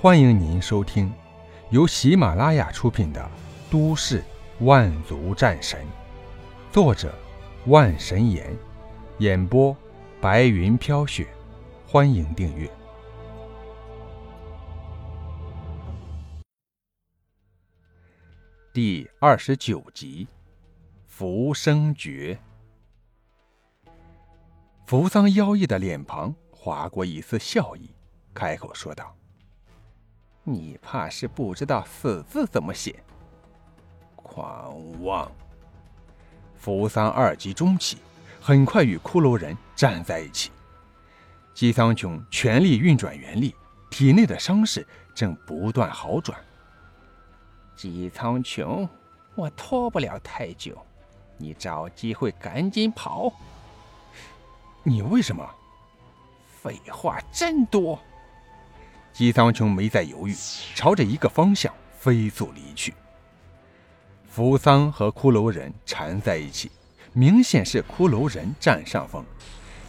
欢迎您收听由喜马拉雅出品的《都市万族战神》，作者万神岩，演播白云飘雪。欢迎订阅第二十九集《浮生诀》。扶桑妖异的脸庞划过一丝笑意，开口说道：“你怕是不知道‘死’字怎么写。”狂妄！扶桑二级中期，很快与骷髅人站在一起。姬苍穹全力运转元力，体内的伤势正不断好转。姬苍穹，我拖不了太久，你找机会赶紧跑。你为什么？废话真多。姬苍穹没再犹豫，朝着一个方向飞速离去。扶桑和骷髅人缠在一起，明显是骷髅人占上风。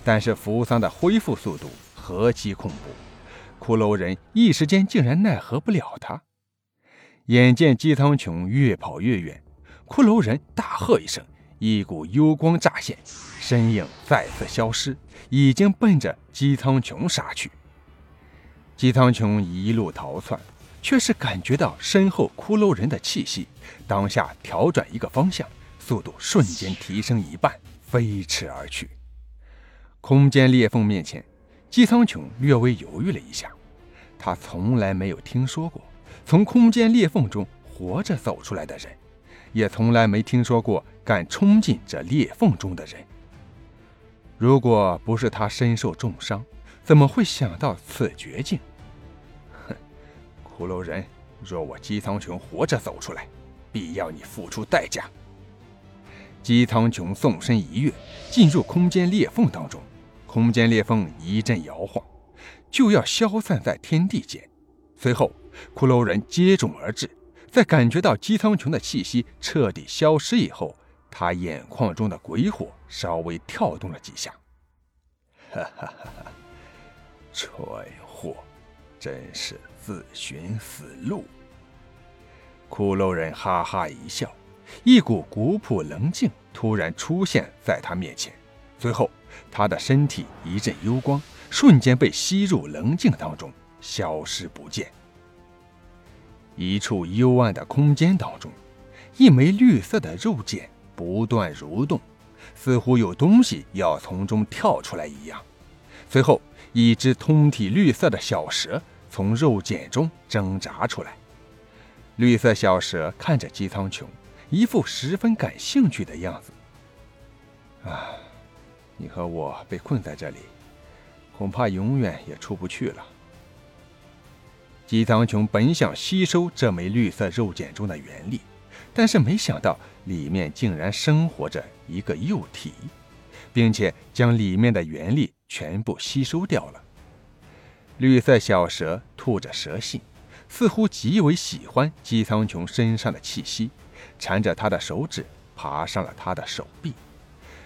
但是扶桑的恢复速度何其恐怖，骷髅人一时间竟然奈何不了他。眼见姬苍穹越跑越远，骷髅人大喝一声，一股幽光乍现，身影再次消失，已经奔着姬苍穹杀去。姬苍穹一路逃窜，却是感觉到身后骷髅人的气息，当下调转一个方向，速度瞬间提升一半，飞驰而去。空间裂缝面前，姬苍穹略微犹豫了一下。他从来没有听说过从空间裂缝中活着走出来的人，也从来没听说过敢冲进这裂缝中的人。如果不是他身受重伤，怎么会想到此绝境？骷髅人，若我姬苍穹活着走出来，必要你付出代价。姬苍穹纵身一跃，进入空间裂缝当中。空间裂缝一阵摇晃，就要消散在天地间。随后，骷髅人接踵而至，在感觉到姬苍穹的气息彻底消失以后，他眼眶中的鬼火稍微跳动了几下。哈哈哈哈！蠢货，真是自寻死路。骷髅人哈哈一笑，一股古朴冷静突然出现在他面前，随后。他的身体一阵幽光，瞬间被吸入棱镜当中，消失不见。一处幽暗的空间当中，一枚绿色的肉剑不断蠕动，似乎有东西要从中跳出来一样。随后，一只通体绿色的小蛇从肉茧中挣扎出来。绿色小蛇看着姬苍穹，一副十分感兴趣的样子。啊。你和我被困在这里，恐怕永远也出不去了。姬苍穹本想吸收这枚绿色肉茧中的元力，但是没想到里面竟然生活着一个幼体，并且将里面的元力全部吸收掉了。绿色小蛇吐着蛇信，似乎极为喜欢姬苍穹身上的气息，缠着他的手指爬上了他的手臂。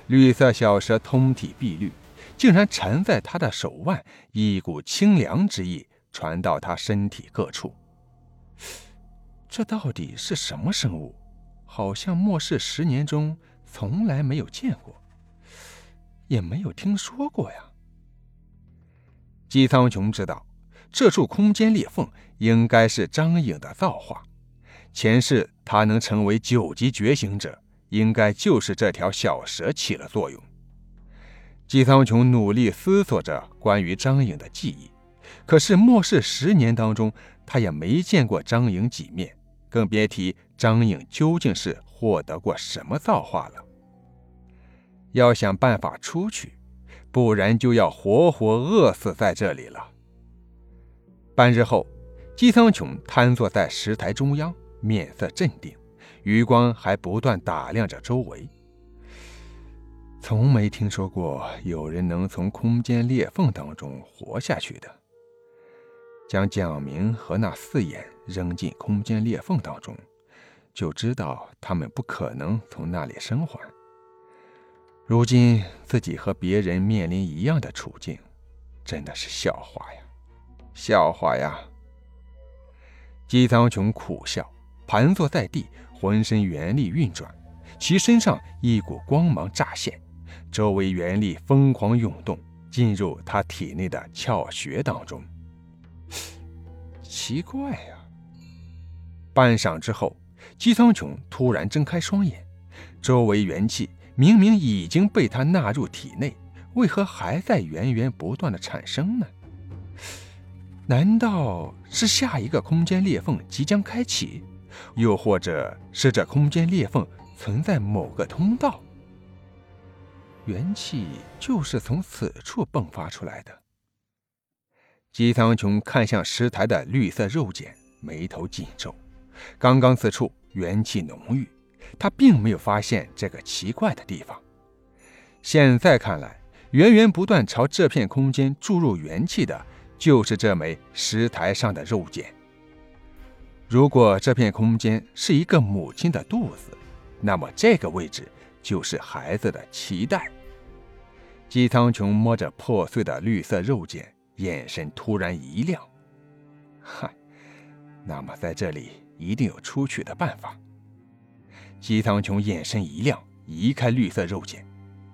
绿色小蛇通体碧绿，竟然缠在他的手腕，一股清凉之意传到他身体各处。这到底是什么生物？好像末世十年中从来没有见过，也没有听说过呀。姬苍穹知道，这处空间裂缝应该是张颖的造化，前世他能成为九级觉醒者。应该就是这条小蛇起了作用。姬苍穹努力思索着关于张颖的记忆，可是末世十年当中，他也没见过张颖几面，更别提张颖究竟是获得过什么造化了。要想办法出去，不然就要活活饿死在这里了。半日后，姬苍穹瘫坐在石台中央，面色镇定。余光还不断打量着周围，从没听说过有人能从空间裂缝当中活下去的。将蒋明和那四眼扔进空间裂缝当中，就知道他们不可能从那里生还。如今自己和别人面临一样的处境，真的是笑话呀，笑话呀！姬苍穹苦笑，盘坐在地，浑身元力运转，其身上一股光芒乍现，周围元力疯狂涌动，进入他体内的窍穴当中。奇怪呀！半晌之后，姬苍穹突然睁开双眼，周围元气明明已经被他纳入体内，为何还在源源不断的产生呢？难道是下一个空间裂缝即将开启，又或者是这空间裂缝存在某个通道？元气就是从此处迸发出来的。姬苍穹看向石台的绿色肉茧，眉头紧皱。刚刚此处元气浓郁，他并没有发现这个奇怪的地方。现在看来，源源不断朝这片空间注入元气的。就是这枚石台上的肉茧。如果这片空间是一个母亲的肚子，那么这个位置就是孩子的脐带。姬苍穹摸着破碎的绿色肉茧，眼神突然一亮。嗨，那么在这里一定有出去的办法。姬苍穹眼神一亮，移开绿色肉茧，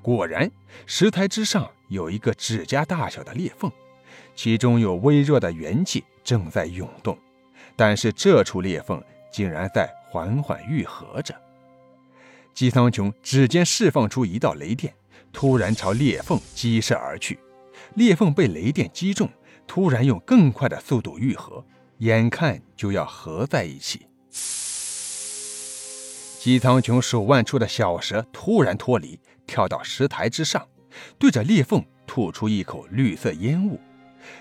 果然，石台之上有一个指甲大小的裂缝。其中有微弱的元气正在涌动，但是这处裂缝竟然在缓缓愈合着。姬苍穹指尖释放出一道雷电，突然朝裂缝击射而去。裂缝被雷电击中，突然用更快的速度愈合，眼看就要合在一起。姬苍穹手腕处的小蛇突然脱离，跳到石台之上，对着裂缝吐出一口绿色烟雾。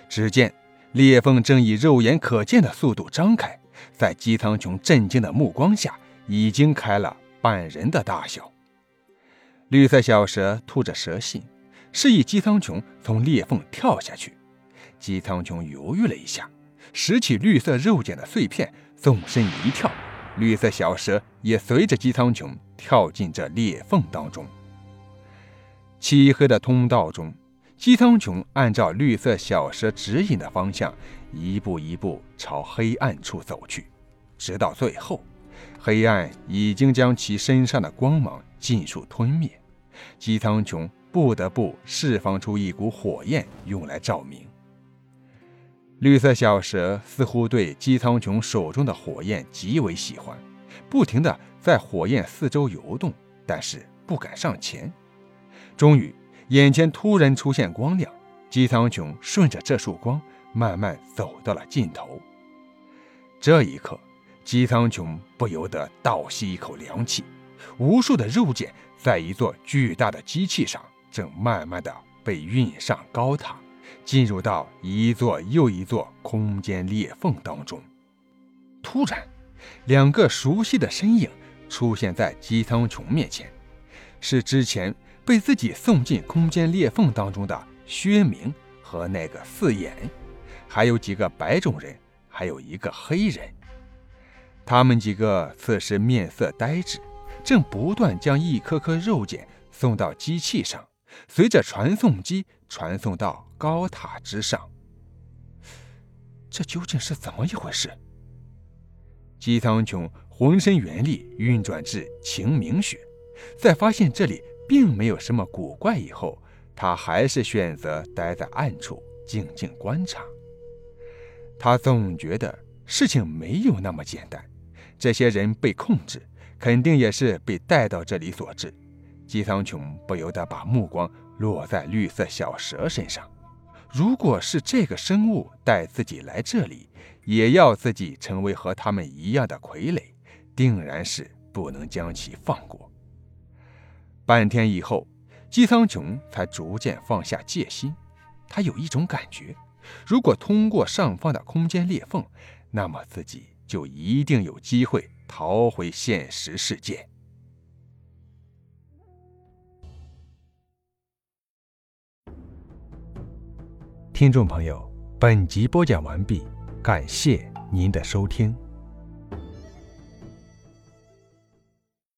只见裂缝正以肉眼可见的速度张开，在姬苍穹震惊的目光下，已经开了半人的大小。绿色小蛇吐着蛇信，示意姬苍穹从裂缝跳下去。姬苍穹犹豫了一下，拾起绿色肉茧的碎片，纵身一跳，绿色小蛇也随着姬苍穹跳进这裂缝当中。漆黑的通道中。姬苍穹按照绿色小蛇指引的方向，一步一步朝黑暗处走去，直到最后，黑暗已经将其身上的光芒尽数吞灭。姬苍穹不得不释放出一股火焰，用来照明。绿色小蛇似乎对姬苍穹手中的火焰极为喜欢，不停地在火焰四周游动，但是不敢上前。终于。眼前突然出现光亮，姬苍穹顺着这束光慢慢走到了尽头。这一刻，姬苍穹不由得倒吸一口凉气。无数的肉茧在一座巨大的机器上正慢慢的被运上高塔，进入到一座又一座空间裂缝当中。突然，两个熟悉的身影出现在姬苍穹面前，是之前。被自己送进空间裂缝当中的薛明和那个四眼，还有几个白种人，还有一个黑人。他们几个此时面色呆滞，正不断将一颗颗肉茧送到机器上，随着传送机传送到高塔之上。这究竟是怎么一回事？姬苍穹浑身元力运转至晴明穴，在发现这里。并没有什么古怪。以后，他还是选择待在暗处静静观察。他总觉得事情没有那么简单，这些人被控制，肯定也是被带到这里所致。姬苍穹不由得把目光落在绿色小蛇身上。如果是这个生物带自己来这里，也要自己成为和他们一样的傀儡，定然是不能将其放过。半天以后，姬苍穹才逐渐放下戒心。他有一种感觉，如果通过上方的空间裂缝，那么自己就一定有机会逃回现实世界。听众朋友，本集播讲完毕，感谢您的收听。